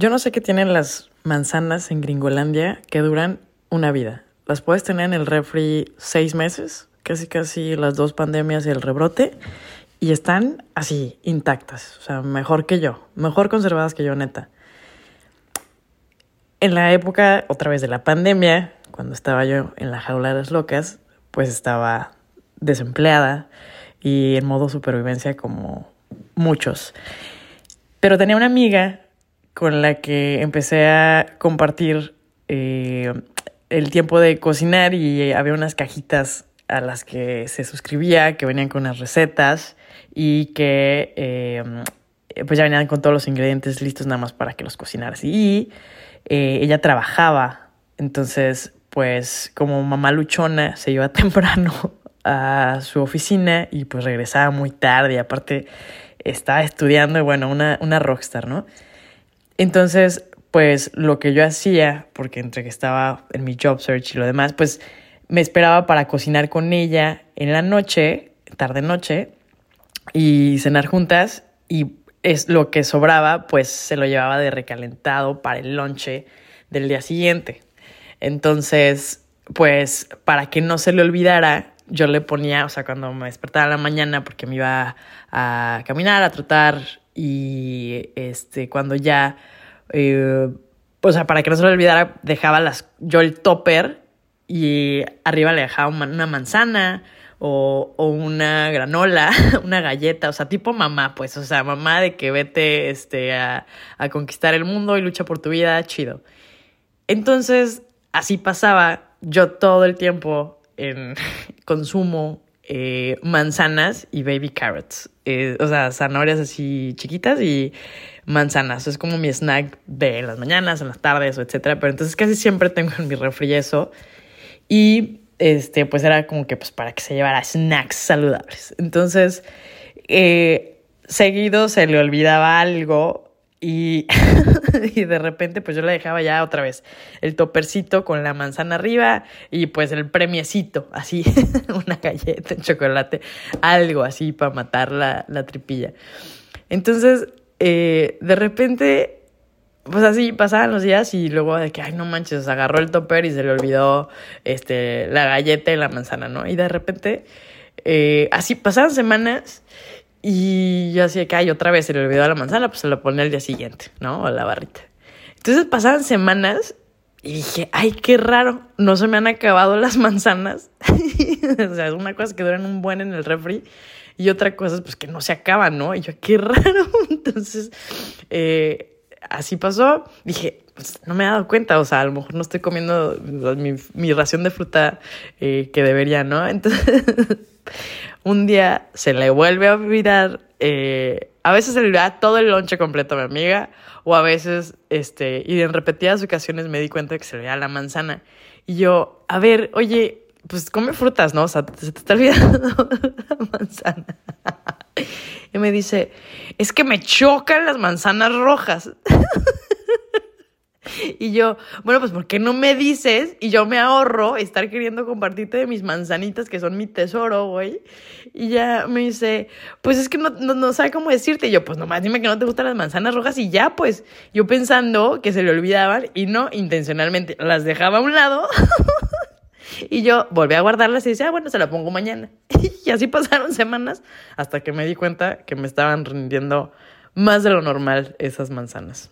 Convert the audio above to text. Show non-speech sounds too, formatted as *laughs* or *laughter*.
Yo no sé qué tienen las manzanas en Gringolandia que duran una vida. Las puedes tener en el refri seis meses, casi casi las dos pandemias y el rebrote, y están así, intactas. O sea, mejor que yo, mejor conservadas que yo, neta. En la época, otra vez de la pandemia, cuando estaba yo en la jaula de las locas, pues estaba desempleada y en modo supervivencia como muchos. Pero tenía una amiga con la que empecé a compartir eh, el tiempo de cocinar y había unas cajitas a las que se suscribía, que venían con unas recetas y que eh, pues ya venían con todos los ingredientes listos nada más para que los cocinaras. Y eh, ella trabajaba, entonces pues como mamá luchona se iba *laughs* temprano a su oficina y pues regresaba muy tarde aparte estaba estudiando y bueno, una, una rockstar, ¿no? Entonces, pues lo que yo hacía, porque entre que estaba en mi job search y lo demás, pues me esperaba para cocinar con ella en la noche, tarde noche, y cenar juntas y es lo que sobraba, pues se lo llevaba de recalentado para el lonche del día siguiente. Entonces, pues para que no se le olvidara, yo le ponía, o sea, cuando me despertaba en la mañana porque me iba a caminar, a trotar y este, cuando ya, eh, o sea, para que no se lo olvidara, dejaba las, yo el topper y arriba le dejaba una manzana o, o, una granola, *laughs* una galleta, o sea, tipo mamá, pues, o sea, mamá de que vete este, a, a conquistar el mundo y lucha por tu vida, chido. Entonces, así pasaba yo todo el tiempo en *laughs* consumo eh, manzanas y baby carrots. Eh, o sea, zanahorias así chiquitas y manzanas. Es como mi snack de las mañanas, en las tardes, etcétera. Pero entonces casi siempre tengo en mi refri eso. Y este, pues era como que pues para que se llevara snacks saludables. Entonces, eh, seguido se le olvidaba algo y, *laughs* y, de repente, pues yo le dejaba ya otra vez el topercito con la manzana arriba y pues el premiecito, así, *laughs* una galleta, un chocolate, algo así para matar la, la tripilla. Entonces, eh, de repente, pues así pasaban los días y luego de que, ay, no manches, agarró el topper y se le olvidó este, la galleta y la manzana, ¿no? Y de repente, eh, así pasaban semanas y yo así que, ay, otra vez se le olvidó la manzana, pues se la pone al día siguiente, ¿no? O la barrita. Entonces pasaban semanas y dije, ay, qué raro, no se me han acabado las manzanas. *laughs* o sea, es una cosa que duran un buen en el refri y otra cosa, pues que no se acaban, ¿no? Y yo, qué raro. *laughs* Entonces, eh, así pasó. Dije, pues no me he dado cuenta, o sea, a lo mejor no estoy comiendo mi, mi ración de fruta eh, que debería, ¿no? Entonces *laughs* un día se le vuelve a olvidar, eh, a veces se le olvida todo el lonche completo a mi amiga, o a veces, este, y en repetidas ocasiones me di cuenta de que se le olvidaba la manzana. Y yo, a ver, oye, pues come frutas, ¿no? O sea, se te está olvidando *laughs* la manzana. Y me dice, es que me chocan las manzanas rojas. *laughs* Y yo, bueno, pues ¿por qué no me dices? Y yo me ahorro estar queriendo compartirte de mis manzanitas, que son mi tesoro, güey. Y ya me dice, pues es que no, no, sabe cómo decirte. Y yo, pues nomás dime que no te gustan las manzanas rojas y ya, pues. Yo pensando que se le olvidaban y no intencionalmente las dejaba a un lado. *laughs* y yo volví a guardarlas y decía, ah, bueno, se la pongo mañana. *laughs* y así pasaron semanas hasta que me di cuenta que me estaban rindiendo más de lo normal esas manzanas.